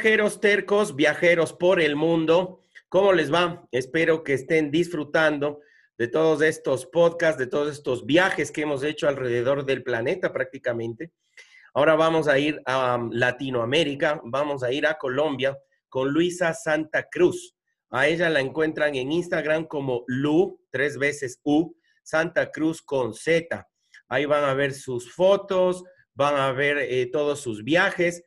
Viajeros tercos, viajeros por el mundo. ¿Cómo les va? Espero que estén disfrutando de todos estos podcasts, de todos estos viajes que hemos hecho alrededor del planeta prácticamente. Ahora vamos a ir a um, Latinoamérica, vamos a ir a Colombia con Luisa Santa Cruz. A ella la encuentran en Instagram como Lu, tres veces U, Santa Cruz con Z. Ahí van a ver sus fotos, van a ver eh, todos sus viajes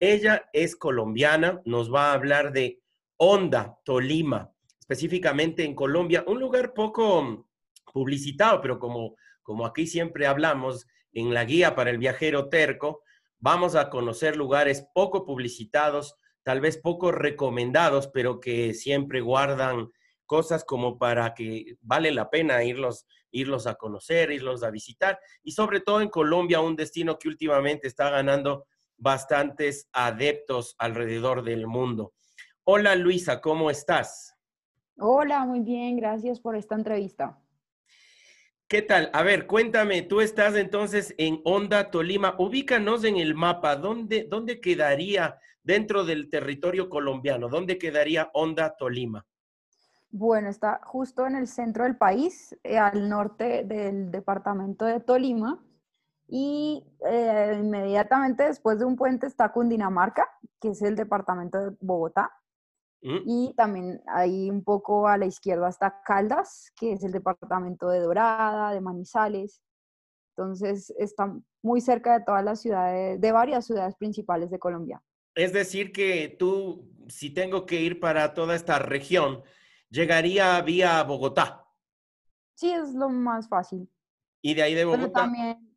ella es colombiana, nos va a hablar de Honda, Tolima, específicamente en Colombia, un lugar poco publicitado, pero como, como aquí siempre hablamos en la guía para el viajero terco, vamos a conocer lugares poco publicitados, tal vez poco recomendados, pero que siempre guardan cosas como para que vale la pena irlos, irlos a conocer, irlos a visitar. Y sobre todo en Colombia, un destino que últimamente está ganando bastantes adeptos alrededor del mundo. Hola Luisa, ¿cómo estás? Hola, muy bien, gracias por esta entrevista. ¿Qué tal? A ver, cuéntame, tú estás entonces en Honda, Tolima. Ubícanos en el mapa, ¿dónde, dónde quedaría dentro del territorio colombiano? ¿Dónde quedaría Honda, Tolima? Bueno, está justo en el centro del país, eh, al norte del departamento de Tolima, y eh, inmediatamente después de un puente está Cundinamarca, que es el departamento de Bogotá. Mm. Y también ahí un poco a la izquierda está Caldas, que es el departamento de Dorada, de Manizales. Entonces está muy cerca de todas las ciudades, de varias ciudades principales de Colombia. Es decir, que tú, si tengo que ir para toda esta región, llegaría vía Bogotá. Sí, es lo más fácil. Y de ahí de Bogotá. también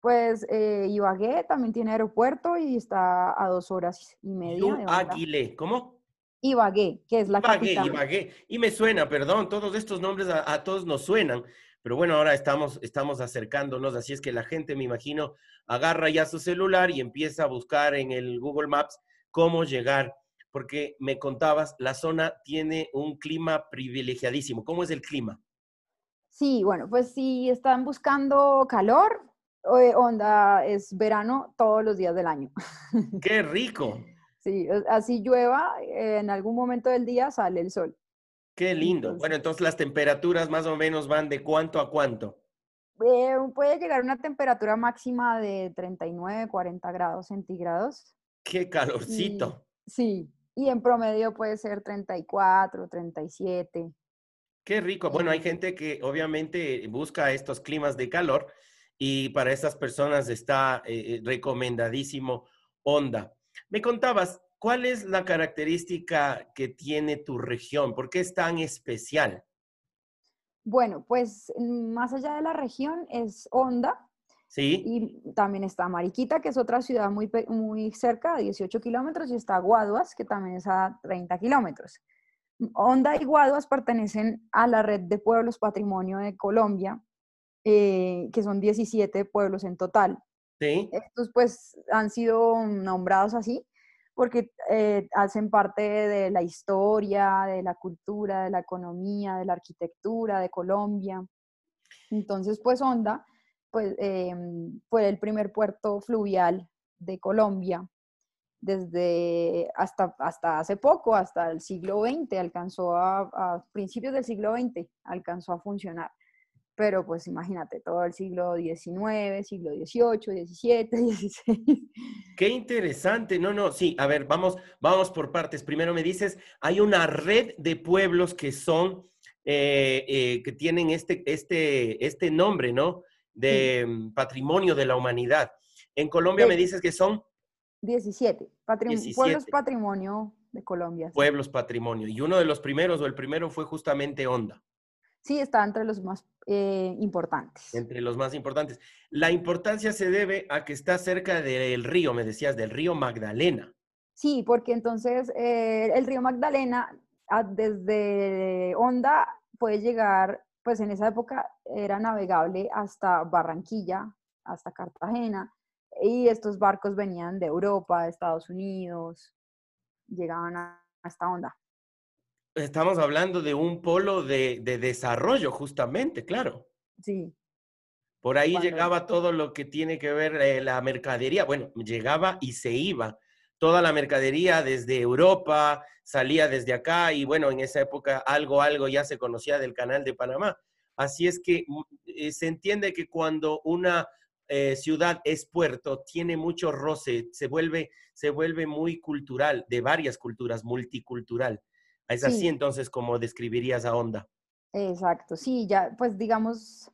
pues eh, Ibagué también tiene aeropuerto y está a dos horas y media. Aguilé, ¿cómo? Ibagué, que es la Ibagué, capital. Ibagué. Y me suena, perdón, todos estos nombres a, todos nos suenan, pero bueno, ahora estamos, estamos acercándonos, así es que la gente, me imagino, agarra ya su celular y empieza a buscar en el Google Maps cómo llegar, porque me contabas, la zona tiene un clima privilegiadísimo. ¿Cómo es el clima? Sí, bueno, pues si están buscando calor, onda es verano todos los días del año. ¡Qué rico! Sí, así llueva, en algún momento del día sale el sol. Qué lindo. bueno, entonces las temperaturas más o menos van de cuánto a cuánto. Eh, puede llegar a una temperatura máxima de 39, 40 grados centígrados. Qué calorcito. sí, y en promedio puede ser 34, 37. Qué rico. Bueno, hay gente que obviamente busca estos climas de calor y para estas personas está eh, eh, recomendadísimo Honda. Me contabas, ¿cuál es la característica que tiene tu región? ¿Por qué es tan especial? Bueno, pues más allá de la región es Honda. Sí. Y también está Mariquita, que es otra ciudad muy, muy cerca, a 18 kilómetros, y está Guaduas, que también es a 30 kilómetros. Honda y Guaduas pertenecen a la red de pueblos patrimonio de Colombia, eh, que son 17 pueblos en total. Sí. Estos pues han sido nombrados así porque eh, hacen parte de la historia, de la cultura, de la economía, de la arquitectura de Colombia. Entonces, pues Honda pues, em, fue el primer puerto fluvial de Colombia desde hasta, hasta hace poco, hasta el siglo XX, alcanzó a, a principios del siglo XX, alcanzó a funcionar pero pues imagínate, todo el siglo XIX, siglo XVIII, XVII, XVI. Qué interesante, no, no, sí, a ver, vamos, vamos por partes. Primero me dices, hay una red de pueblos que son eh, eh, que tienen este, este, este nombre, ¿no? De mm, patrimonio de la humanidad. En Colombia me dices que son 17. Pueblos patrimonio de Colombia. Pueblos patrimonio. Y uno de los primeros, o el primero, fue justamente Honda. Sí, está entre los más eh, importantes. Entre los más importantes. La importancia se debe a que está cerca del río, me decías, del río Magdalena. Sí, porque entonces eh, el río Magdalena, ah, desde Honda, puede llegar, pues en esa época era navegable hasta Barranquilla, hasta Cartagena, y estos barcos venían de Europa, de Estados Unidos, llegaban a, esta onda. Estamos hablando de un polo de, desarrollo, justamente, claro. Sí. Por ahí llegaba todo lo que tiene que ver eh, la mercadería. Bueno, llegaba y se iba. Toda la mercadería desde Europa salía desde acá y bueno, en esa época algo, algo ya se conocía del canal de Panamá. Así es que mm, eh, se entiende que cuando una eh, ciudad es puerto, tiene mucho roce, se vuelve, se vuelve muy cultural, de varias culturas, multicultural. Es así entonces como describirías a Onda. Exacto, sí, ya pues digamos,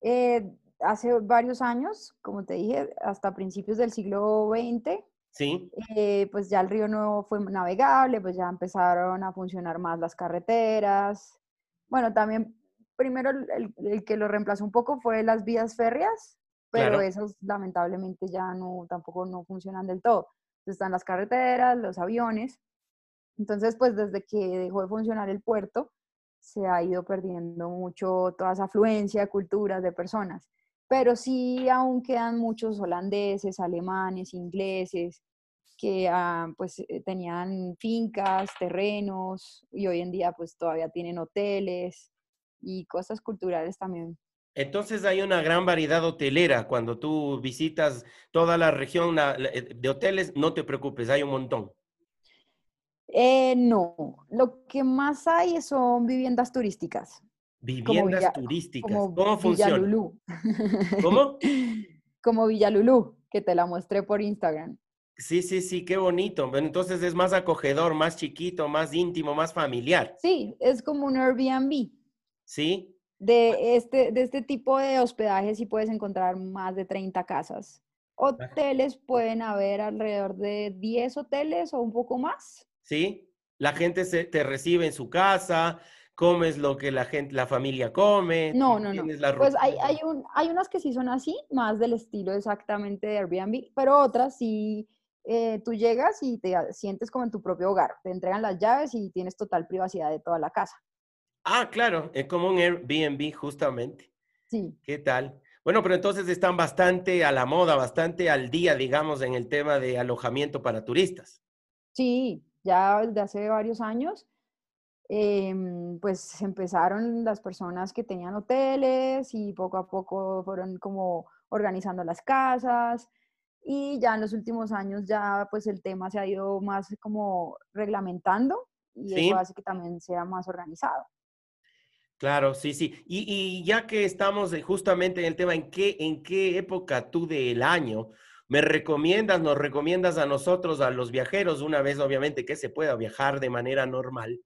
eh, hace varios años, como te dije, hasta principios del siglo XX, sí. Eh, pues ya el río no fue navegable, pues ya empezaron a funcionar más las carreteras. Bueno, también primero el, el que lo reemplazó un poco fue las vías férreas, pero esos lamentablemente ya no, tampoco no funcionan del todo. Entonces están las carreteras, los aviones. Entonces, pues desde que dejó de funcionar el puerto, se ha ido perdiendo mucho toda esa afluencia de culturas, de personas. Pero sí aún quedan muchos holandeses, alemanes, ingleses, que ah, pues eh, tenían fincas, terrenos y hoy en día pues todavía tienen hoteles y cosas culturales también entonces hay una gran variedad hotelera. Cuando tú visitas toda la región eh, de hoteles, no te preocupes, hay un montón. Eh, no, lo que más hay son viviendas turísticas. Viviendas turísticas. ¿Cómo funciona? Villalulú. ¿Cómo? como Villalulú, que te la mostré por Instagram. Sí, sí, sí, qué bonito. Entonces es más acogedor, más chiquito, más íntimo, más familiar. Sí, es como un Airbnb. Sí, de este, de este tipo de hospedaje sí puedes encontrar más de 30 casas. Hoteles pueden haber alrededor de 10 hoteles o un poco más. Sí, la gente se, te recibe en su casa, comes lo que la gente, la familia come. No, no, no. pues hay, hay, un, hay unas que sí son así, más del estilo exactamente de Airbnb, pero otras sí, eh, tú llegas y te sientes como en tu propio hogar, te entregan las llaves y tienes total privacidad de toda la casa. Ah, claro, es como un Airbnb justamente. Sí. ¿Qué tal? Bueno, pero entonces están bastante a la moda, bastante al día, digamos, en el tema de alojamiento para turistas. Sí, ya desde hace varios años, em, pues empezaron las personas que tenían hoteles y poco a poco fueron como organizando las casas y ya en los últimos años ya pues el tema se ha ido más como reglamentando y eso hace que también sea más organizado. Claro, sí, sí. Y, ya que estamos justamente en el tema, ¿en qué, ¿en qué época tú del año me recomiendas, nos recomiendas a nosotros, a los viajeros, una vez obviamente que se pueda viajar de manera normal?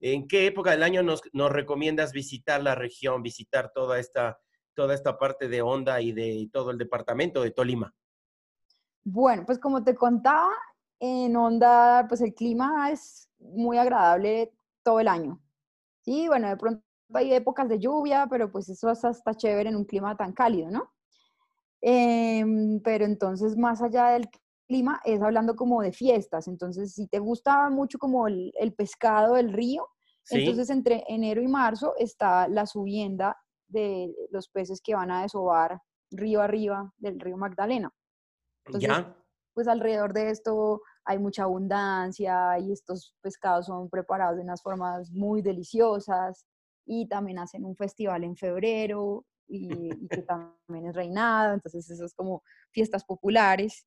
¿En qué época del año nos, recomiendas visitar la región, visitar toda esta, toda esta parte de Honda y de todo el departamento de Tolima? Bueno, pues como te contaba, en Honda, pues el clima es muy agradable todo el año. Sí, bueno, de pronto hay épocas de lluvia, pero pues eso está chévere en un clima tan cálido, ¿no? Em, pero entonces, más allá del clima, es hablando como de fiestas. Entonces, si te gusta mucho como el, pescado del río, entonces entre enero y marzo está la subienda de los peces que van a desovar río arriba del río Magdalena. Entonces, pues alrededor de esto hay mucha abundancia y estos pescados son preparados de unas formas muy deliciosas y también hacen un festival en febrero y, que también es reinado, entonces eso es como fiestas populares.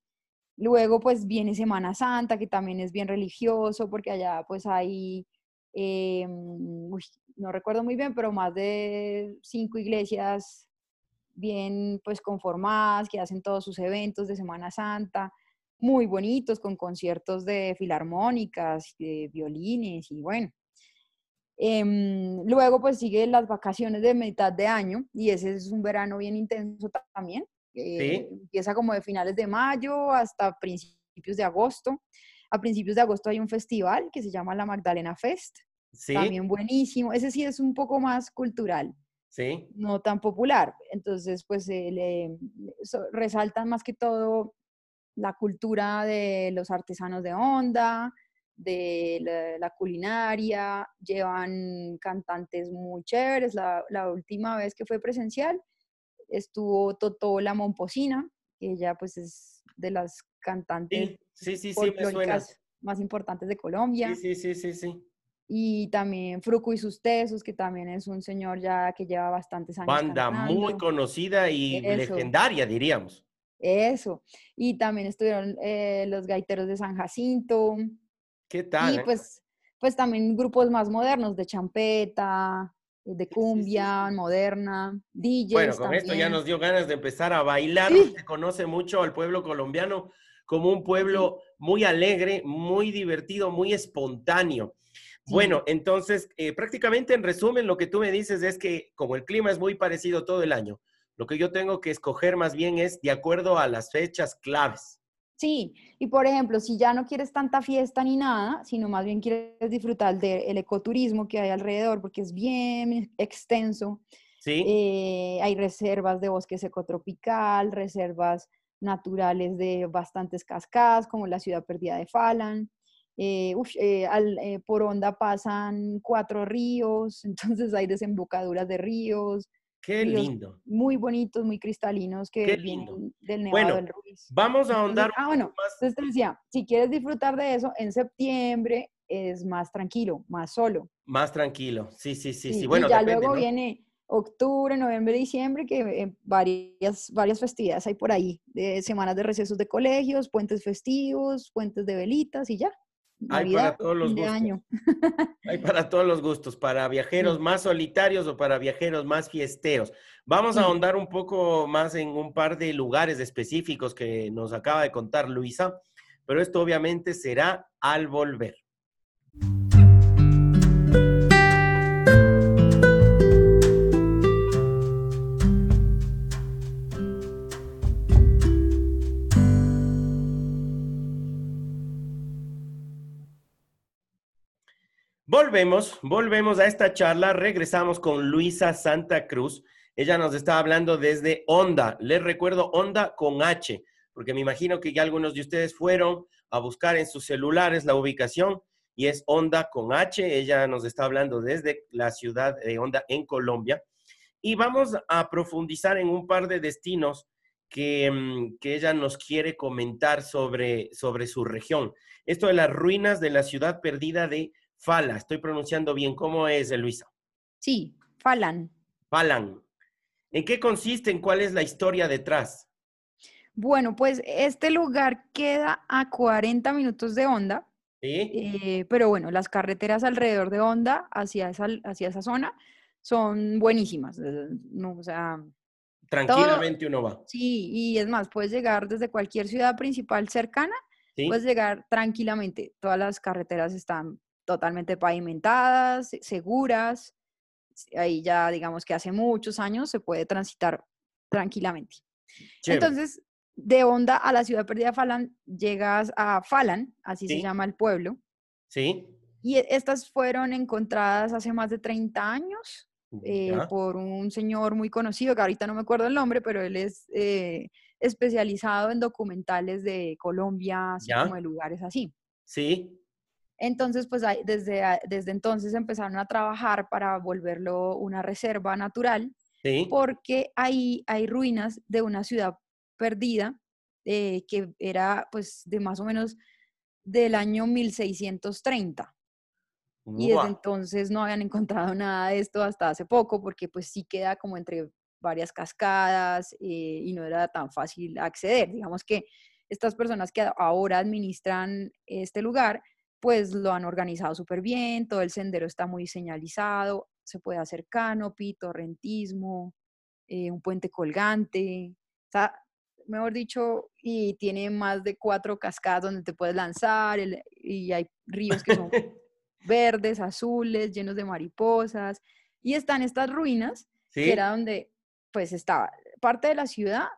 Luego pues viene Semana Santa, que también es bien religioso, porque allá pues hay, eh, no recuerdo muy bien, pero más de cinco iglesias bien pues conformadas, que hacen todos sus eventos de Semana Santa, muy bonitos, con conciertos de filarmónicas, de violines y bueno, Em, luego pues sigue las vacaciones de mitad de año y ese es un verano bien intenso también. Eh, empieza como de finales de mayo hasta principios de agosto. A principios de agosto hay un festival que se llama la Magdalena Fest. También buenísimo. Ese sí es un poco más cultural. Sí. No tan popular. Entonces, pues le, resaltan más que todo la cultura de los artesanos de onda, de la, culinaria, llevan cantantes muy chéveres. La, la, última vez que fue presencial estuvo Totó La Momposina, que ella pues es de las cantantes sí, sí, sí, más importantes de Colombia. Sí, sí, sí, sí, Y también Fruco y sus Tesos, que también es un señor ya que lleva bastantes años. Banda muy conocida y legendaria, diríamos. Eso. Y también estuvieron eh, los gaiteros de San Jacinto. ¿Qué tal? Y eh? pues, pues también grupos más modernos de champeta, eh, de cumbia, moderna, DJs. Bueno, con esto ya nos dio ganas de empezar a bailar. Se conoce mucho al pueblo colombiano como un pueblo muy alegre, muy divertido, muy espontáneo. Bueno, entonces, prácticamente en resumen, lo que tú me dices es que como el clima es muy parecido todo el año, lo que yo tengo que escoger más bien es de acuerdo a las fechas claves. Sí, y por ejemplo, si ya no quieres tanta fiesta ni nada, sino más bien quieres disfrutar del ecoturismo que hay alrededor, porque es bien extenso. Sí. Eh, hay reservas de bosque ecotropical, reservas naturales de bastantes cascadas, como la ciudad perdida de Falan. Eh, eh, por onda pasan cuatro ríos, entonces hay desembocaduras de ríos, Qué lindo. Muy bonitos, muy cristalinos que vienen del Nevado del Ruiz. Vamos a ahondar. ah, bueno, entonces te decía, si quieres disfrutar de eso, en septiembre es más tranquilo, más solo. Más tranquilo, sí, sí, sí. sí. Bueno, y ya luego viene octubre, noviembre, diciembre, que eh, varias, varias festividades hay por ahí, de semanas de recesos de colegios, puentes festivos, puentes de velitas y ya. Hay para todos los gustos. Año. Hay para todos los gustos, para viajeros más solitarios o para viajeros más fiesteros. Vamos a ahondar un poco más en un par de lugares específicos que nos acaba de contar Luisa, pero esto obviamente será al volver. Volvemos, volvemos a esta charla, regresamos con Luisa Santa Cruz. Ella nos está hablando desde Onda. Les recuerdo Onda con H, porque me imagino que ya algunos de ustedes fueron a buscar en sus celulares la ubicación y es Onda con H. Ella nos está hablando desde la ciudad de Onda en Colombia. Y vamos a profundizar en un par de destinos que, mm, que, ella nos quiere comentar sobre, sobre su región. Esto de las ruinas de la ciudad perdida de Fala, estoy pronunciando bien. ¿Cómo es, Luisa? Sí, Falan. Falan. ¿En qué consiste? ¿En cuál es la historia detrás? Bueno, pues este lugar queda a 40 minutos de Honda. ¿Sí? Eh, pero bueno, las carreteras alrededor de Honda hacia esa, hacia esa zona son buenísimas. Eh, no, o sea, Tranquilamente uno va. Sí, y es más, puedes llegar desde cualquier ciudad principal cercana, puedes llegar tranquilamente. Todas las carreteras están totalmente pavimentadas, seguras. Ahí ya digamos que hace muchos años se puede transitar tranquilamente. Entonces, de Honda a la ciudad perdida Falan, llegas a Falan, así se llama el pueblo. Sí. Y e, estas fueron encontradas hace más de 30 años eh, por un señor muy conocido, que ahorita no me acuerdo el nombre, pero él es eh, especializado en documentales de Colombia, así como de lugares así. Sí. Entonces, pues desde, desde entonces empezaron a trabajar para volverlo una reserva natural, porque ahí hay ruinas de una ciudad perdida eh, que era pues de más o menos del año 1630. Y desde entonces no habían encontrado nada de esto hasta hace poco, porque pues sí queda como entre varias cascadas eh, y no era tan fácil acceder. Digamos que estas personas que ahora administran este lugar, pues lo han organizado súper bien, todo el sendero está muy señalizado, se puede hacer canopy, torrentismo, eh, un puente colgante, o sea, mejor dicho, y tiene más de cuatro cascadas donde te puedes lanzar y hay ríos que son verdes, azules, llenos de mariposas. Y están estas ruinas, que era donde pues estaba parte de la ciudad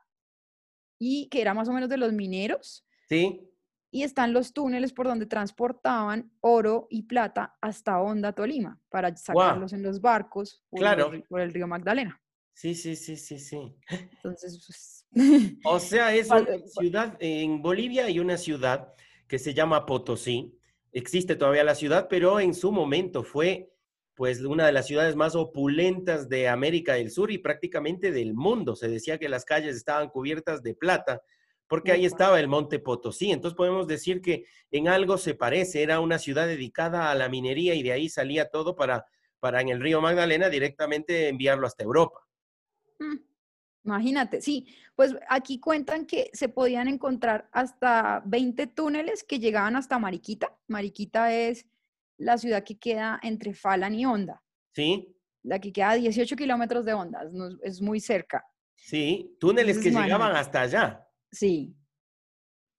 y que era más o menos de los mineros. Sí. Y están los túneles por donde transportaban oro y plata hasta Honda, Tolima, para sacarlos en los barcos por, claro. el, por el río Magdalena. Sí, sí, sí, sí, sí. Entonces, pues, O sea, es una ciudad en Bolivia y una ciudad que se llama Potosí. Existe todavía la ciudad, pero en su momento fue pues una de las ciudades más opulentas de América del Sur y prácticamente del mundo. Se decía que las calles estaban cubiertas de plata porque ahí estaba el Monte Potosí. Entonces podemos decir que en algo se parece, era una ciudad dedicada a la minería y de ahí salía todo para, para en el río Magdalena directamente enviarlo hasta Europa. Mm, imagínate, sí, pues aquí cuentan que se podían encontrar hasta 20 túneles que llegaban hasta Mariquita. Mariquita es la ciudad que queda entre Falan y Honda. Sí. La que queda a 18 kilómetros de Honda, es muy cerca. Sí, túneles que llegaban hasta allá. Sí.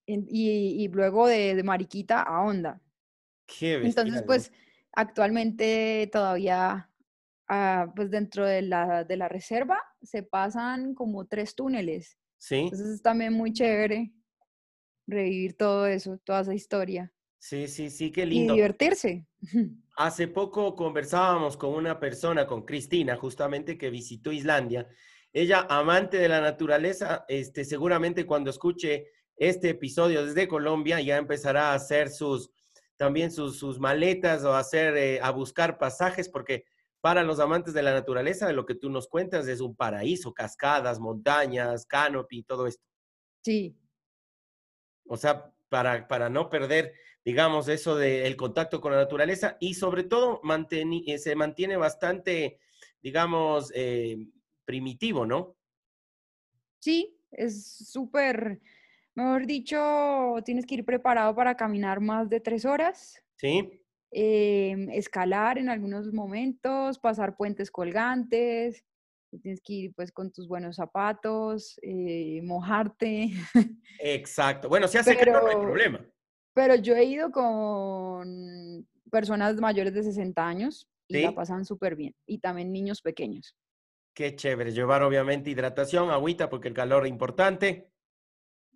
Y, luego de, Mariquita a Honda. Qué Entonces, pues, actualmente todavía, ah, pues dentro de la, de la reserva, se pasan como tres túneles. Sí. Entonces es también muy chévere revivir todo eso, toda esa historia. Sí, sí, sí, qué lindo. Y divertirse. Hace poco conversábamos con una persona, con Cristina, justamente que visitó Islandia. Ella, amante de la naturaleza, este, seguramente cuando escuche este episodio desde Colombia ya empezará a hacer sus, también sus, sus maletas o a hacer, eh, a buscar pasajes, porque para los amantes de la naturaleza, de lo que tú nos cuentas, es un paraíso, cascadas, montañas, canopy, todo esto. Sí. O sea, para, para no perder digamos, eso del contacto con la naturaleza y sobre todo eh, se mantiene bastante, digamos, eh, primitivo, ¿no? Sí, es súper, mejor dicho, tienes que ir preparado para caminar más de tres horas. Sí. Em, escalar en algunos momentos, pasar puentes colgantes, tienes que ir pues con tus buenos zapatos, eh, mojarte. Exacto. Bueno, si hace calor no hay problema. Pero yo he ido con personas mayores de 60 años y la pasan súper bien. Y también niños pequeños. Qué chévere. Llevar obviamente hidratación, agüita, porque el calor es importante.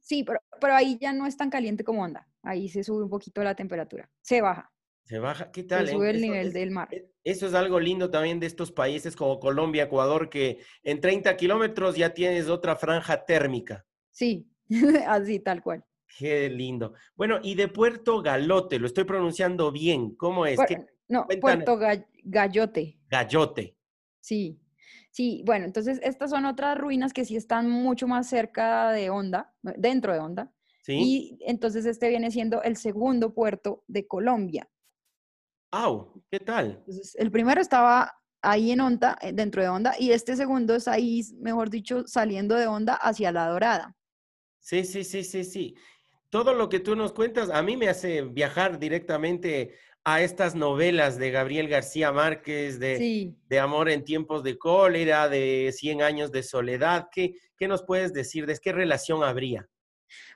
Sí, pero, pero ahí ya no es tan caliente como anda. Ahí se sube un poquito la temperatura. Se baja. Se baja, ¿qué tal? Se sube el nivel del mar. E, eso es algo lindo también de estos países como Colombia, Ecuador, que en 30 kilómetros ya tienes otra franja térmica. Sí, así, tal cual. Qué lindo. Bueno, y de Puerto Galote, lo estoy pronunciando bien. ¿Cómo es? no, Puerto Gallote. Gallote. Sí, sí. Bueno, entonces estas son otras ruinas que sí están mucho más cerca de Honda, dentro de Honda. Sí. Y entonces este viene siendo el segundo puerto de Colombia. ¡Au! ¿Qué tal? Entonces, el primero estaba ahí en Honda, eh, dentro de Honda, y este segundo es ahí, mejor dicho, saliendo de Honda hacia La Dorada. Sí, sí, sí, sí, sí todo lo que tú nos cuentas a mí me hace viajar directamente a estas novelas de Gabriel García Márquez, de, de Amor en tiempos de cólera, de Cien años de soledad. ¿Qué, ¿Qué nos puedes decir? ¿De qué relación habría?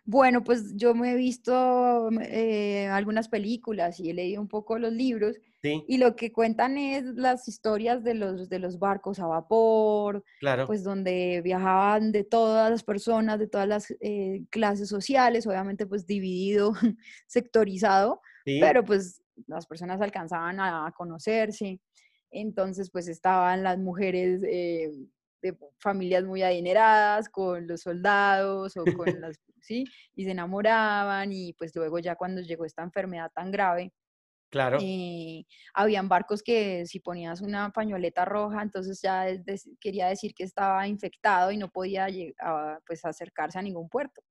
Bueno, pues yo me he visto eh, algunas películas y he leído un poco los libros y lo que cuentan es las historias de los, de los barcos a vapor, claro. pues donde viajaban de todas las personas, de todas las eh, clases sociales, obviamente pues dividido, sectorizado, pero pues las personas alcanzaban a conocerse. Entonces pues estaban las mujeres eh, de familias muy adineradas con los soldados o con las, ¿sí? Y se enamoraban y pues luego ya cuando llegó esta enfermedad tan grave, Claro. Eh, habían barcos que si ponías una pañoleta roja, entonces ya quería decir que estaba infectado y no podía pues acercarse a ningún puerto.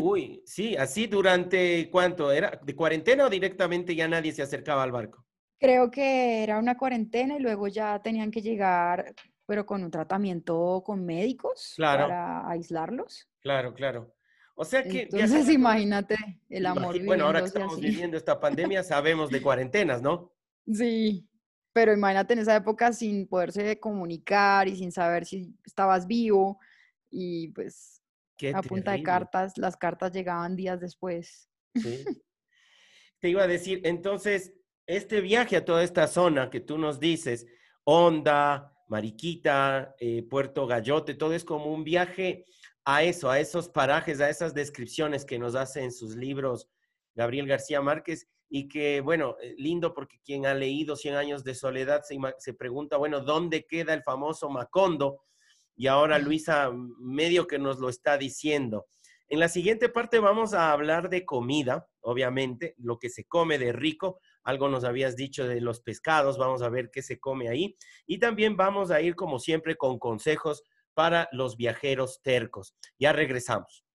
Uy, sí, así durante cuánto era, de cuarentena o directamente ya nadie se acercaba al barco. Creo que era una cuarentena y luego ya tenían que llegar pero con un tratamiento con médicos para aislarlos. Claro, claro. O sea que... Entonces imagínate el amor. bueno, ahora que estamos viviendo esta pandemia sabemos de cuarentenas, ¿no? Sí, pero imagínate en esa época sin poderse comunicar y sin saber si estabas vivo y pues a punta de cartas, las cartas llegaban días después. Sí. Te iba a decir, entonces, este viaje a toda esta zona que tú nos dices, Honda, Mariquita, eh, Puerto Gallote, todo es como un viaje a eso, a esos parajes, a esas descripciones que nos hace en sus libros Gabriel García Márquez y que, bueno, eh, lindo porque quien ha leído Cien años de soledad se, se pregunta, bueno, ¿dónde queda el famoso Macondo? Y ahora Luisa medio que nos lo está diciendo. En la siguiente parte vamos a hablar de comida, obviamente, lo que se come de rico. Algo nos habías dicho de los pescados, vamos a ver qué se come ahí. Y también vamos a ir, como siempre, con consejos para los viajeros tercos. Ya regresamos.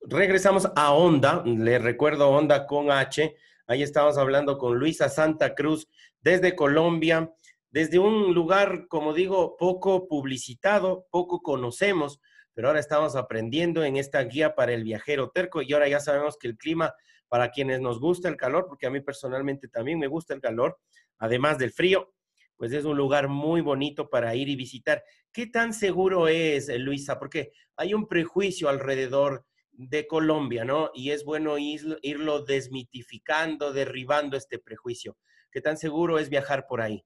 Regresamos, a Onda, le recuerdo Onda con H, ahí estamos hablando con Luisa Santa Cruz desde Colombia, desde un lugar, como digo, poco publicitado, poco conocemos, pero ahora estamos aprendiendo en esta guía para el viajero terco. Y ahora ya sabemos que el clima, para quienes nos gusta el calor, porque a mí personalmente también me gusta el calor, además del frío, pues es un lugar muy bonito para ir y visitar. ¿Qué tan seguro es, eh, Luisa? Porque hay un prejuicio alrededor de Colombia, ¿no? Y es bueno irlo desmitificando, derribando este prejuicio. ¿Qué tan seguro es viajar por ahí?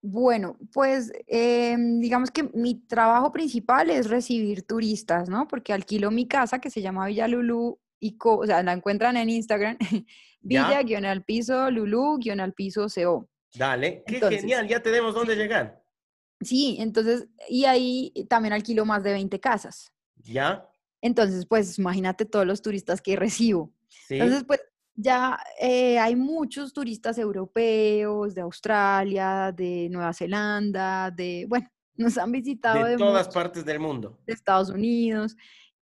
Bueno, pues em, digamos que mi trabajo principal es recibir turistas, ¿no? Porque alquilo mi casa que se llama Villa Lulú y, o sea, la encuentran en Instagram, Villa-al Dale, qué genial, ya tenemos dónde llegar. Sí, entonces, y ahí también alquilo más de 20 casas. ¿Ya? Entonces, pues imagínate todos los turistas que recibo. Entonces, pues ya eh, hay muchos turistas europeos, de Australia, de Nueva Zelanda, de, bueno, nos han visitado de, todas partes del mundo. De Estados Unidos.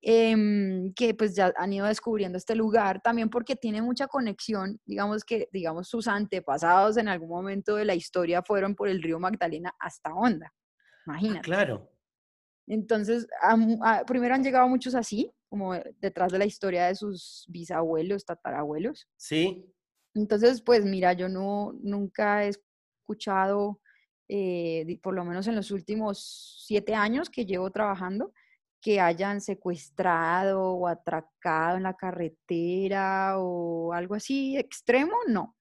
Em, que pues ya han ido descubriendo este lugar, también porque tiene mucha conexión, digamos que, digamos, sus antepasados en algún momento de la historia fueron por el río Magdalena hasta Honda, ah, imagínate. claro. Entonces, primero han llegado muchos así, como detrás de la historia de sus bisabuelos, tatarabuelos. Sí. Entonces, pues mira, yo no, nunca he escuchado, eh, por lo menos en los últimos siete años que llevo trabajando, que hayan secuestrado o atracado en la carretera o algo así extremo, no.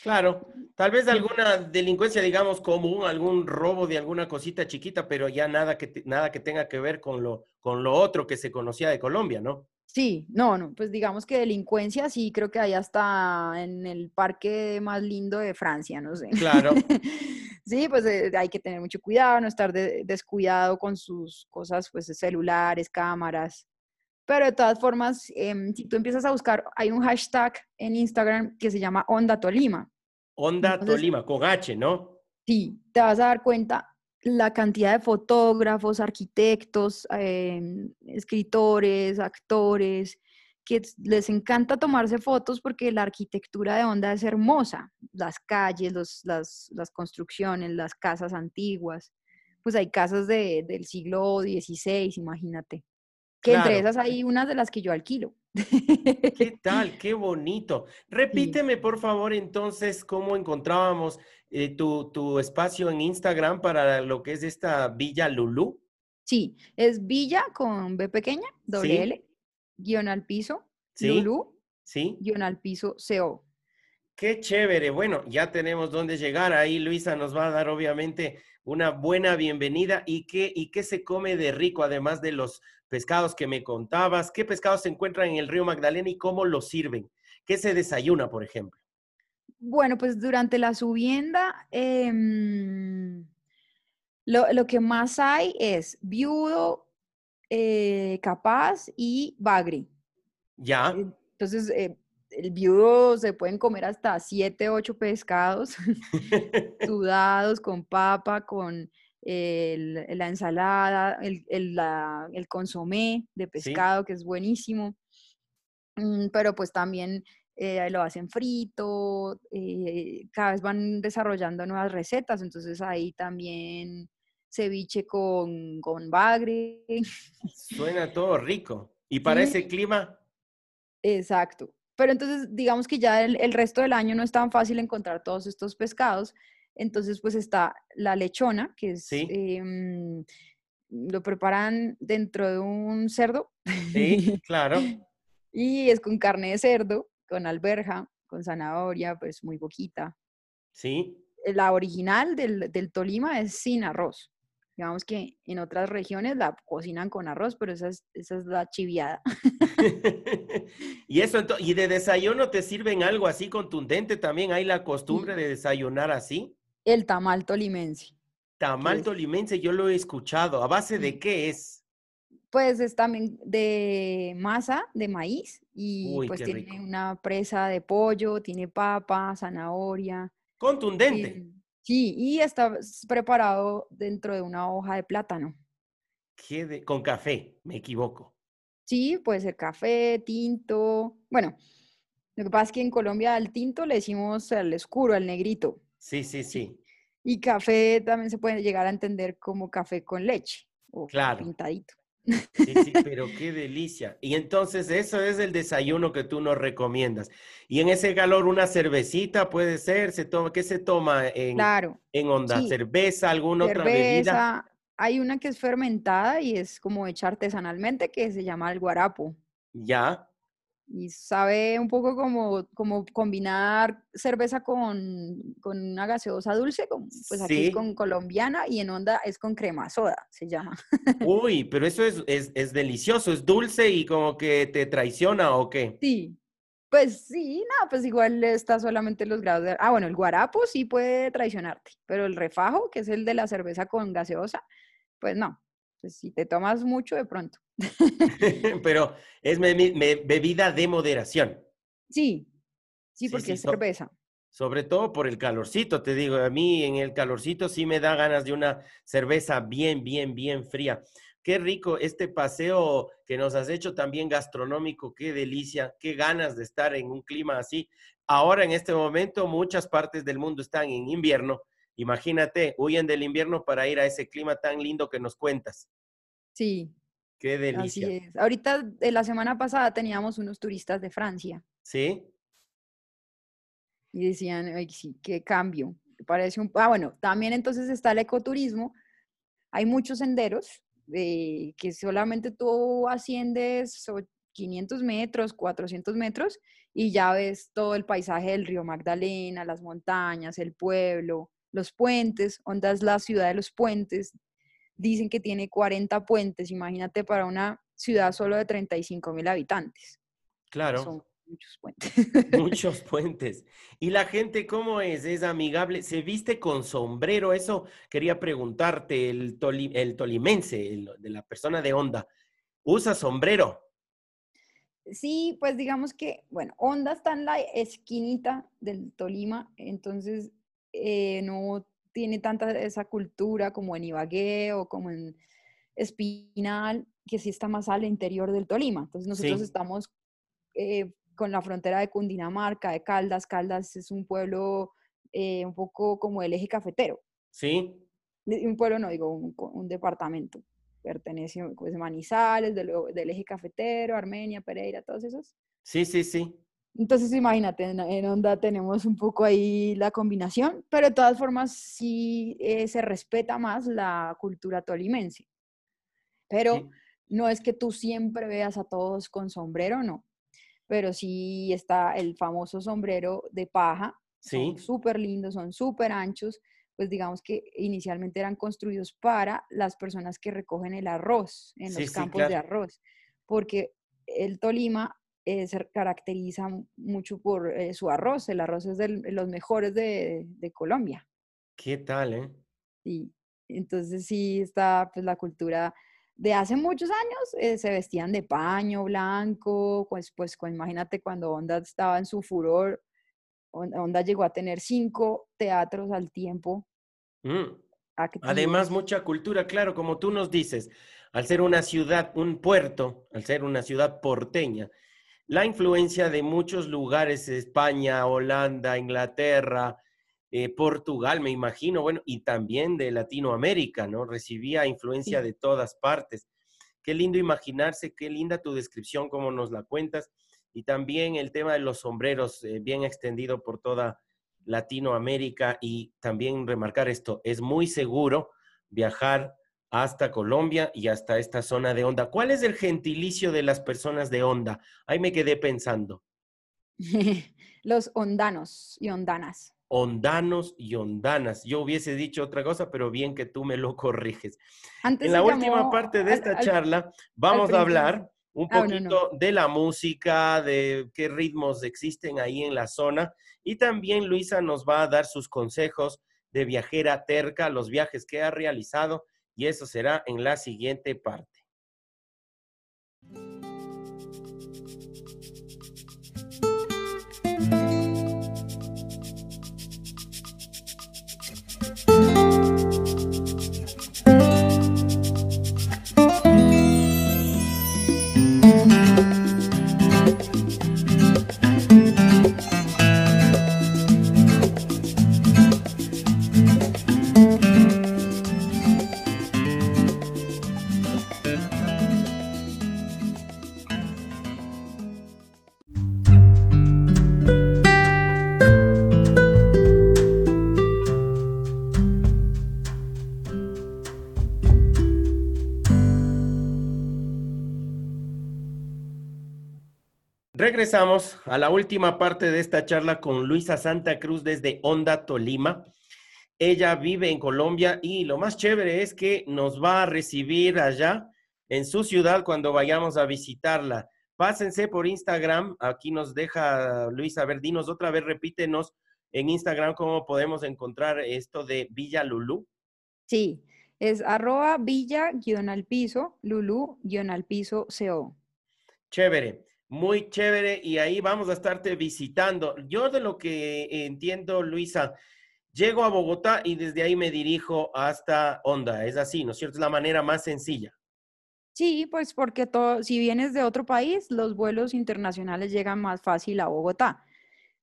Claro, tal vez alguna delincuencia, digamos, común, algún robo de alguna cosita chiquita, pero ya nada que, nada que tenga que ver con lo, con lo otro que se conocía de Colombia, ¿no? Sí, no, no, pues digamos que delincuencia sí creo que hay hasta en el parque más lindo de Francia, no sé. Claro. sí, pues eh, hay que tener mucho cuidado, no estar descuidado con sus cosas, pues celulares, cámaras. Pero de todas formas, em, si tú empiezas a buscar, hay un hashtag en Instagram que se llama Onda Tolima. Onda Tolima, con H, ¿no? Sí, te vas a dar cuenta la cantidad de fotógrafos, arquitectos, em, escritores, actores, que les encanta tomarse fotos porque la arquitectura de Onda es hermosa. Las calles, las, construcciones, las casas antiguas. Pues hay casas del siglo XVI, imagínate. Que entre esas hay unas de las que yo alquilo. ¿Qué tal? Qué bonito. Repíteme, por favor, entonces, cómo encontrábamos eh, tu, espacio en Instagram para lo que es esta Villa Lulú. Sí, es Villa con B pequeña, doble L, guion al piso, Lulú, sí. guion al piso, CO. Qué chévere. Bueno, ya tenemos dónde llegar. Ahí Luisa nos va a dar obviamente una buena bienvenida. ¿Y qué, ¿Y qué se come de rico, además de los pescados que me contabas? ¿Qué pescados se encuentran en el río Magdalena y cómo los sirven? ¿Qué se desayuna, por ejemplo? Bueno, pues durante la subienda, em, Lo, lo que más hay es viudo, eh, capaz y bagre. Ya. Entonces, eh, el viudo se pueden comer hasta siete, ocho pescados sudados con papa, con el- la ensalada, el, el, la- el consomé de Sí, pescado, que es buenísimo. Mm, pero pues también eh, lo hacen frito, eh, cada vez van desarrollando nuevas recetas, entonces ahí también ceviche con, con bagre. suena todo rico. ¿Y para Sí, ese clima? exacto. Pero entonces digamos que ya el, el resto del año no es tan fácil encontrar todos estos pescados, entonces pues está la lechona, que es, Sí, em, lo preparan dentro de un cerdo sí, claro. y es con carne de cerdo, con alberja, con zanahoria, pues muy poquita. Sí. la original del, del Tolima es sin arroz. Digamos que en otras regiones la cocinan con arroz, pero esa es, esa es la chiviada. Y eso, y de desayuno te sirven algo así contundente también. Hay la costumbre de desayunar así. el tamal tolimense, Tamal tolimense, yo lo he escuchado. ¿A base de qué es? pues es también de masa, de maíz, y Uy, pues tiene rico. una presa de pollo, tiene papa, zanahoria. Contundente. Sí, y está preparado dentro de una hoja de plátano. ¿Qué de- Con café, me equivoco. Sí, puede ser café, tinto. Bueno, lo que pasa es que en Colombia al tinto le decimos al oscuro, al negrito. Sí, sí, Sí. sí. Y café también se puede llegar a entender como café con leche o Claro. pintadito. Sí, sí, pero qué delicia. Y entonces eso es el desayuno que tú nos recomiendas. Y en ese calor una cervecita puede ser, se toma, ¿qué se toma en, Claro, en onda? sí, ¿Cerveza, alguna otra bebida? Hay una que es fermentada y es como hecha artesanalmente que se llama el guarapo. Ya, Y sabe un poco como, como combinar cerveza con, con una gaseosa dulce, como, pues aquí es con colombiana y en onda es con crema soda, se llama. Uy, pero eso es, es, es delicioso, es dulce y como que te traiciona ¿o qué? Sí, pues sí, no, pues igual está solamente los grados de... Ah, bueno, el guarapo sí puede traicionarte, pero el refajo, que es el de la cerveza con gaseosa, pues no. Pues si te tomas mucho, de pronto. Pero es me- me- bebida de moderación. Sí, sí, Sí, porque sí, es so- cerveza. sobre todo por el calorcito, te digo, a mí en el calorcito sí me da ganas de una cerveza bien, bien, bien fría. Qué rico este paseo que nos has hecho también gastronómico, qué delicia, qué ganas de estar en un clima así. Ahora en este momento muchas partes del mundo están en invierno. Imagínate, huyen del invierno para ir a ese clima tan lindo que nos cuentas. Sí, Qué así delicia. es. Ahorita, de la semana pasada, teníamos unos turistas de Francia ¿Sí? y decían, ay, sí, qué cambio. Parece un... Ah, bueno, también entonces está el ecoturismo. Hay muchos senderos eh, que solamente tú asciendes o 500 metros, 400 metros y ya ves todo el paisaje del río Magdalena, las montañas, el pueblo, los puentes. Onda es la ciudad de los puentes. Dicen que tiene 40 puentes. Imagínate para una ciudad solo de 35 mil habitantes. Claro. Son muchos puentes. Muchos puentes. ¿Y la gente cómo es? ¿Es amigable? ¿Se viste con sombrero? Eso quería preguntarte, el, toli- el tolimense, el- de la persona de onda, ¿usa sombrero? Sí, pues digamos que, bueno, Honda está en la esquinita del Tolima, entonces eh, no tiene tanta esa cultura como en Ibagué o como en Espinal, que sí está más al interior del Tolima. Entonces nosotros Sí, estamos eh, con la frontera de Cundinamarca, de Caldas. Caldas es un pueblo eh, un poco como el eje cafetero. sí, Un pueblo, no digo, un departamento. Pertenece pues, Manizales, del, del eje cafetero, Armenia, Pereira, todos esos. sí, sí, sí. Entonces, imagínate, en, Onda tenemos un poco ahí la combinación, pero de todas formas sí eh, se respeta más la cultura tolimense. Pero Sí, no es que tú siempre veas a todos con sombrero, no. Pero sí está el famoso sombrero de paja, son sí. súper lindos, son súper anchos, pues digamos que inicialmente eran construidos para las personas que recogen el arroz en Sí, los sí, campos de claro. arroz, porque el Tolima eh, se caracteriza mu- mucho por eh, su arroz, el arroz es de los mejores de, de Colombia. ¿Qué tal, eh? Y Entonces sí está pues la cultura de hace muchos años, eh, se vestían de paño blanco, pues, pues imagínate cuando Onda estaba en su furor, Onda llegó a tener cinco teatros al tiempo. Mm. Además, mucha cultura, claro, como tú nos dices, al ser una ciudad, un puerto, al ser una ciudad porteña, la influencia de muchos lugares, España, Holanda, Inglaterra, eh, Portugal, me imagino, bueno, y también de Latinoamérica, ¿no? Recibía influencia de todas partes. Qué lindo imaginarse, qué linda tu descripción, cómo nos la cuentas, y también el tema de los sombreros, eh, bien extendido por toda Latinoamérica, y también remarcar esto, es muy seguro viajar hasta Colombia y hasta esta zona de onda. ¿Cuál es el gentilicio de las personas de onda? Ahí me quedé pensando. Los ondanos y ondanas ondanos y ondanas. Yo hubiese dicho otra cosa, pero bien que tú me lo corriges. en la última parte de esta charla vamos a hablar un ah, poquito de la música, de qué ritmos existen ahí en la zona y también Luisa nos va a dar sus consejos de viajera terca, los viajes que ha realizado y eso será en la siguiente parte. Regresamos a la última parte de esta charla con Luisa Santa Cruz desde Honda, Tolima. Ella vive en Colombia y lo más chévere es que nos va a recibir allá en su ciudad cuando vayamos a visitarla. Pásense por Instagram, aquí nos deja Luisa, a ver, dinos otra vez, repítenos en Instagram cómo podemos encontrar esto de Villa Lulú. Sí, es arroba villa guion al piso, lulú guion al piso co. Chévere. Muy chévere y ahí vamos a estarte visitando. Yo de lo que entiendo, Luisa, llego a Bogotá y desde ahí me dirijo hasta Honda. Es así, ¿no es cierto? Es la manera más sencilla. Sí, pues porque todo, si vienes de otro país, los vuelos internacionales llegan más fácil a Bogotá.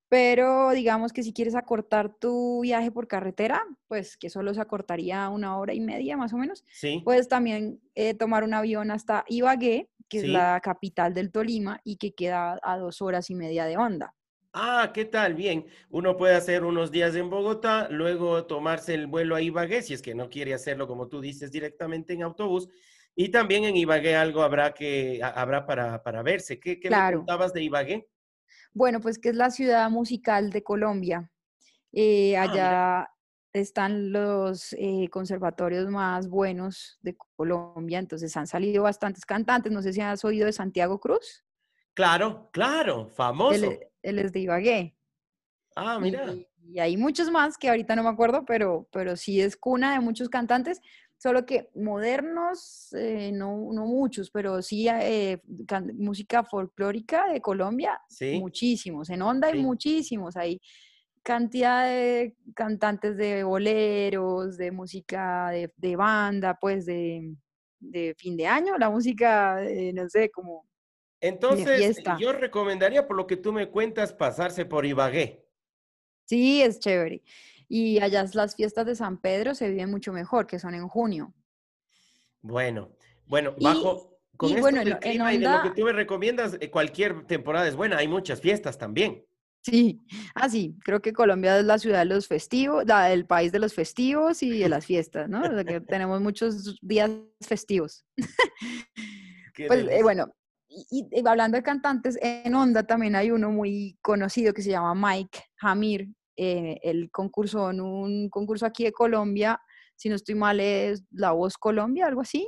Pero digamos que si quieres acortar tu viaje por carretera, pues que solo se acortaría una hora y media más o menos, sí. puedes también eh, tomar un avión hasta Ibagué, que es la capital del Tolima y que queda a dos horas y media de onda. Ah, ¿qué tal? Bien. Uno puede hacer unos días en Bogotá, luego tomarse el vuelo a Ibagué, si es que no quiere hacerlo, como tú dices, directamente en autobús. Y también en Ibagué algo habrá que habrá para, para verse. ¿Qué, qué me contabas de Ibagué? Bueno, pues que es la ciudad musical de Colombia. Eh, ah, allá están los eh, conservatorios más buenos de Colombia, entonces han salido bastantes cantantes. No sé si has oído de Santiago Cruz. Claro, claro, famoso. Él, es de Ibagué. Ah, mira. Y, hay muchos más que ahorita no me acuerdo, pero, pero sí es cuna de muchos cantantes solo que modernos, eh, no, no, muchos, pero sí eh, música folclórica de Colombia, muchísimos. En onda hay muchísimos. Hay cantidad de cantantes de boleros, de música de, banda, pues de, fin de año, la música, no sé, como... Entonces, yo recomendaría, por lo que tú me cuentas, pasarse por Ibagué. Sí, es chévere. Y allá las fiestas de San Pedro se viven mucho mejor, que son en junio. Bueno, bueno, bajo con esto bueno, del clima y de lo que tú me recomiendas, eh, cualquier temporada es buena, hay muchas fiestas también. Sí, ah, sí, creo que Colombia es la ciudad de los festivos, el país de los festivos y de las fiestas, ¿no? que tenemos muchos días festivos. pues eh, bueno, y, hablando de cantantes, en Onda también hay uno muy conocido que se llama Mike Hamir, eh, el concurso en un concurso aquí de Colombia, si no estoy mal es La Voz Colombia, algo así,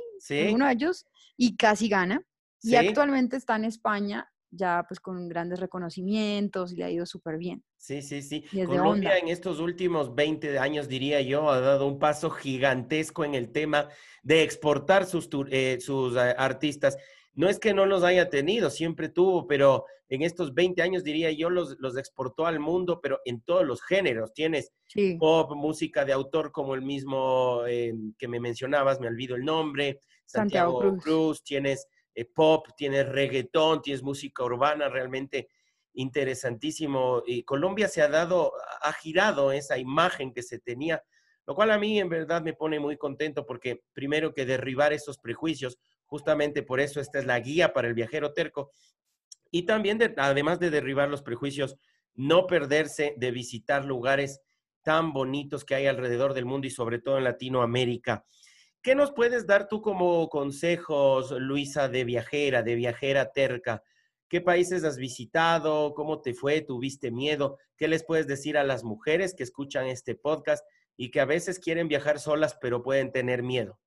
uno de ellos, y casi gana. Y actualmente está en España ya pues con grandes reconocimientos y le ha ido súper bien. Sí, sí, sí. Colombia en estos últimos 20 años, diría yo, ha dado un paso gigantesco en el tema de exportar sus, eh, sus eh, artistas. No es que no los haya tenido, siempre tuvo, pero en estos 20 años, diría yo, los, los exportó al mundo, pero en todos los géneros. Tienes pop, música de autor como el mismo eh, que me mencionabas, me olvido el nombre, Santiago, Cruz. tienes eh, pop, tienes reggaetón, tienes música urbana, realmente interesantísimo. Y Colombia se ha dado, ha girado esa imagen que se tenía, lo cual a mí en verdad me pone muy contento porque primero que derribar esos prejuicios, justamente por eso esta es la guía para el viajero terco, y también, además de derribar los prejuicios, no perderse de visitar lugares tan bonitos que hay alrededor del mundo y sobre todo en Latinoamérica. ¿Qué nos puedes dar tú como consejos, Luisa, de viajera, de viajera terca? ¿Qué países has visitado? ¿Cómo te fue? ¿Tuviste miedo? ¿Qué les puedes decir a las mujeres que escuchan este podcast y que a veces quieren viajar solas pero pueden tener miedo?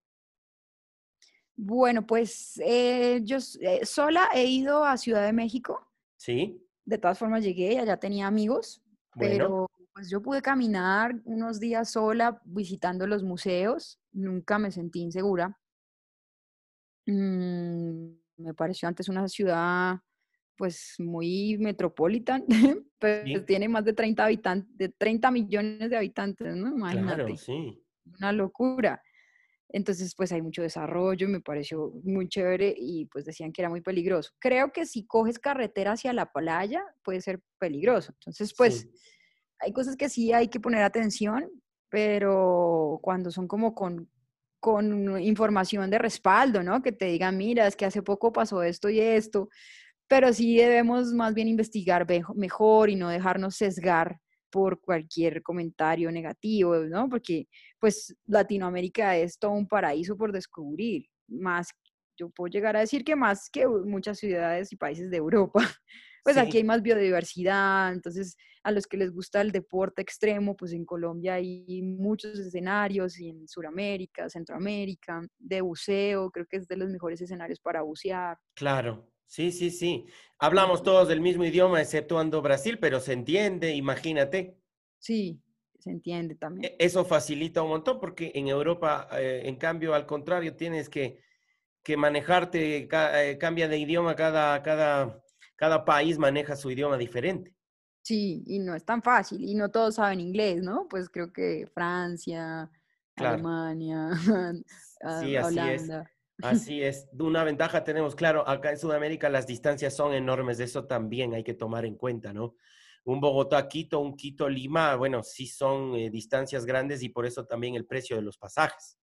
Bueno, pues eh, yo eh, sola he ido a Ciudad de México. Sí. De todas formas llegué, allá tenía amigos, pero pues yo pude caminar unos días sola visitando los museos, nunca me sentí insegura. Mm, me pareció antes una ciudad pues muy metropolitan, pero tiene más de 30 habitantes, de 30 millones de habitantes, ¿no? Imagínate. Claro, sí. Una locura. Entonces, pues hay mucho desarrollo, me pareció muy chévere y pues decían que era muy peligroso. Creo que si coges carretera hacia la playa puede ser peligroso. Entonces, pues hay cosas que sí hay que poner atención, pero cuando son como con, con información de respaldo, ¿no? Que te digan, mira, es que hace poco pasó esto y esto, pero sí debemos más bien investigar mejor y no dejarnos sesgar por cualquier comentario negativo, ¿no? Porque pues Latinoamérica es todo un paraíso por descubrir, más, yo puedo llegar a decir que más que muchas ciudades y países de Europa. Pues aquí hay más biodiversidad, entonces a los que les gusta el deporte extremo, pues en Colombia hay muchos escenarios, y en Sudamérica, Centroamérica, de buceo, creo que es de los mejores escenarios para bucear. Claro, Sí, sí, sí. Hablamos todos del mismo idioma, exceptuando Brasil, pero se entiende, imagínate. Sí, se entiende también. E, eso facilita un montón porque en Europa, eh, en cambio, al contrario, tienes que, que manejarte, eh, cambia de idioma, cada, cada, cada país maneja su idioma diferente. Sí, y no es tan fácil, y no todos saben inglés, ¿no? Pues creo que Francia, Alemania, sí, así Holanda. Así es, una ventaja tenemos, claro, acá en Sudamérica las distancias son enormes, eso también hay que tomar en cuenta, ¿no? Un Bogotá-Quito, un Quito-Lima, bueno, sí son eh, distancias grandes y por eso también el precio de los pasajes.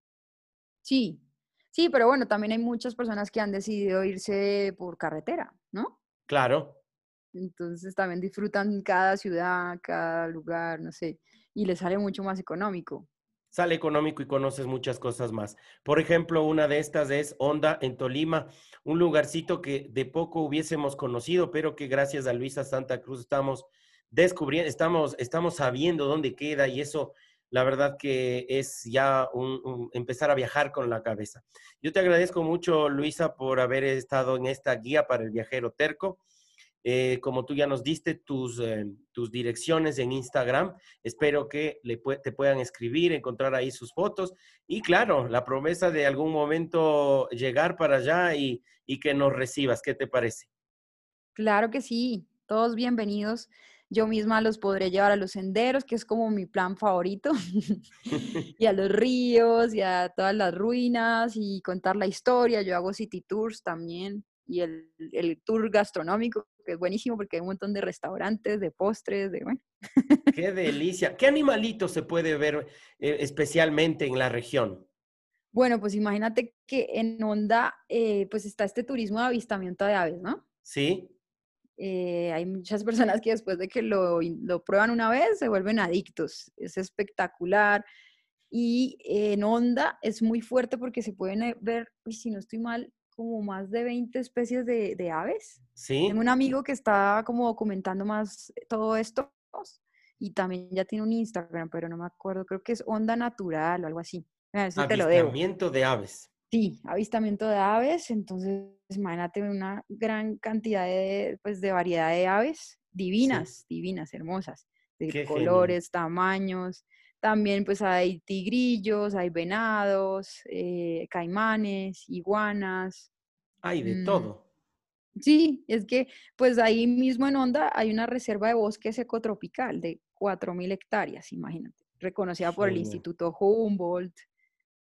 Sí, sí, pero bueno, también hay muchas personas que han decidido irse por carretera, ¿no? Claro. Entonces también disfrutan cada ciudad, cada lugar, no sé, y les sale mucho más económico sale económico y conoces muchas cosas más. Por ejemplo, una de estas es Honda en Tolima, un lugarcito que de poco hubiésemos conocido, pero que gracias a Luisa Santa Cruz estamos descubriendo, estamos, estamos sabiendo dónde queda y eso, la verdad que es ya un, empezar a viajar con la cabeza. Yo te agradezco mucho, Luisa, por haber estado en esta guía para el viajero terco. Eh, como tú ya nos diste tus, eh, tus direcciones en Instagram, espero que le te puedan escribir, encontrar ahí sus fotos y claro, la promesa de algún momento llegar para allá y, y que nos recibas. ¿Qué te parece? Claro que sí, todos bienvenidos. Yo misma los podré llevar a los senderos, que es como mi plan favorito, y a los ríos, y a todas las ruinas, y contar la historia. Yo hago city tours también y el, el, tour gastronómico, que es buenísimo porque hay un montón de restaurantes, de postres, de bueno. Qué delicia. ¿Qué animalito se puede ver eh, especialmente en la región? Bueno, pues imagínate que en Honda, eh, pues está este turismo de avistamiento de aves, ¿no? Sí. Eh, hay muchas personas que después de que lo, lo, prueban una vez se vuelven adictos. Es espectacular. Y en Honda es muy fuerte porque se pueden ver, y si no estoy mal, como más de 20 especies de, aves. Sí. Tengo un amigo que está como documentando más todo esto y también ya tiene un Instagram, pero no me acuerdo, creo que es Onda Natural o algo así. A te lo de aves. Sí, avistamiento de aves, entonces imagínate una gran cantidad de, pues, de variedad de aves, divinas, divinas, hermosas, de colores, tamaños. También pues hay tigrillos, hay venados, eh, caimanes, iguanas. Hay de mm, todo. Sí, es que pues ahí mismo en Onda hay una reserva de bosque secotropical de 4.000 hectáreas, imagínate, reconocida por el Instituto Humboldt,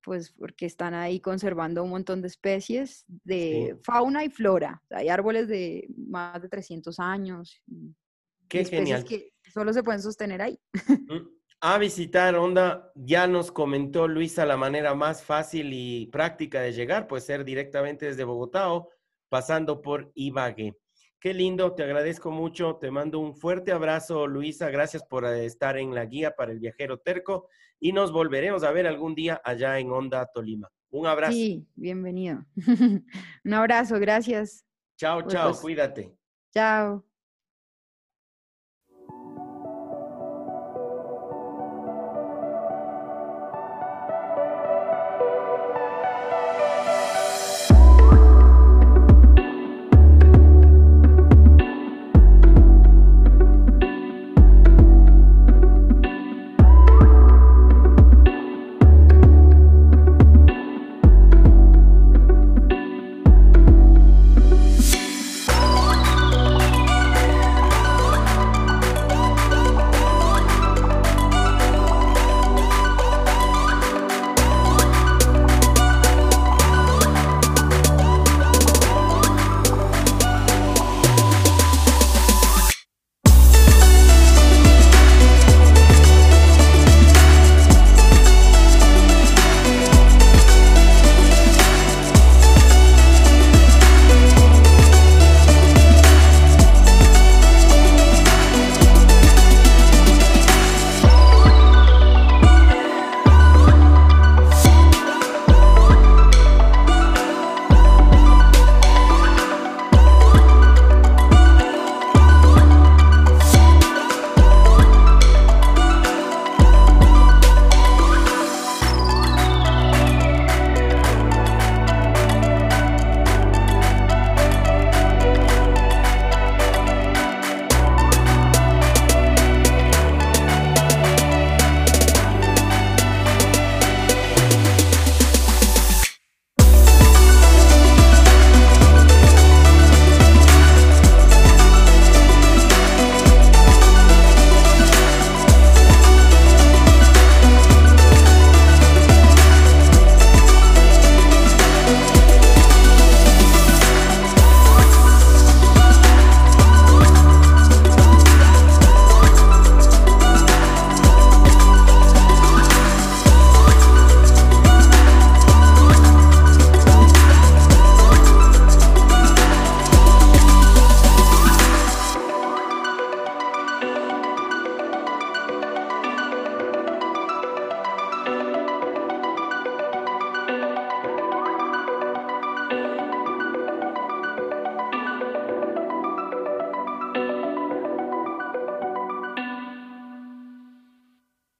pues porque están ahí conservando un montón de especies de fauna y flora. Hay árboles de más de 300 años. Qué especies que solo se pueden sostener ahí. A visitar Onda, ya nos comentó Luisa la manera más fácil y práctica de llegar, puede ser directamente desde Bogotá o pasando por Ibagué. Qué lindo, te agradezco mucho, te mando un fuerte abrazo, Luisa, gracias por eh, estar en la guía para el viajero terco y nos volveremos a ver algún día allá en Onda Tolima. Un abrazo. Sí, bienvenido. un abrazo, gracias. Chao, chao, cuídate. Chao.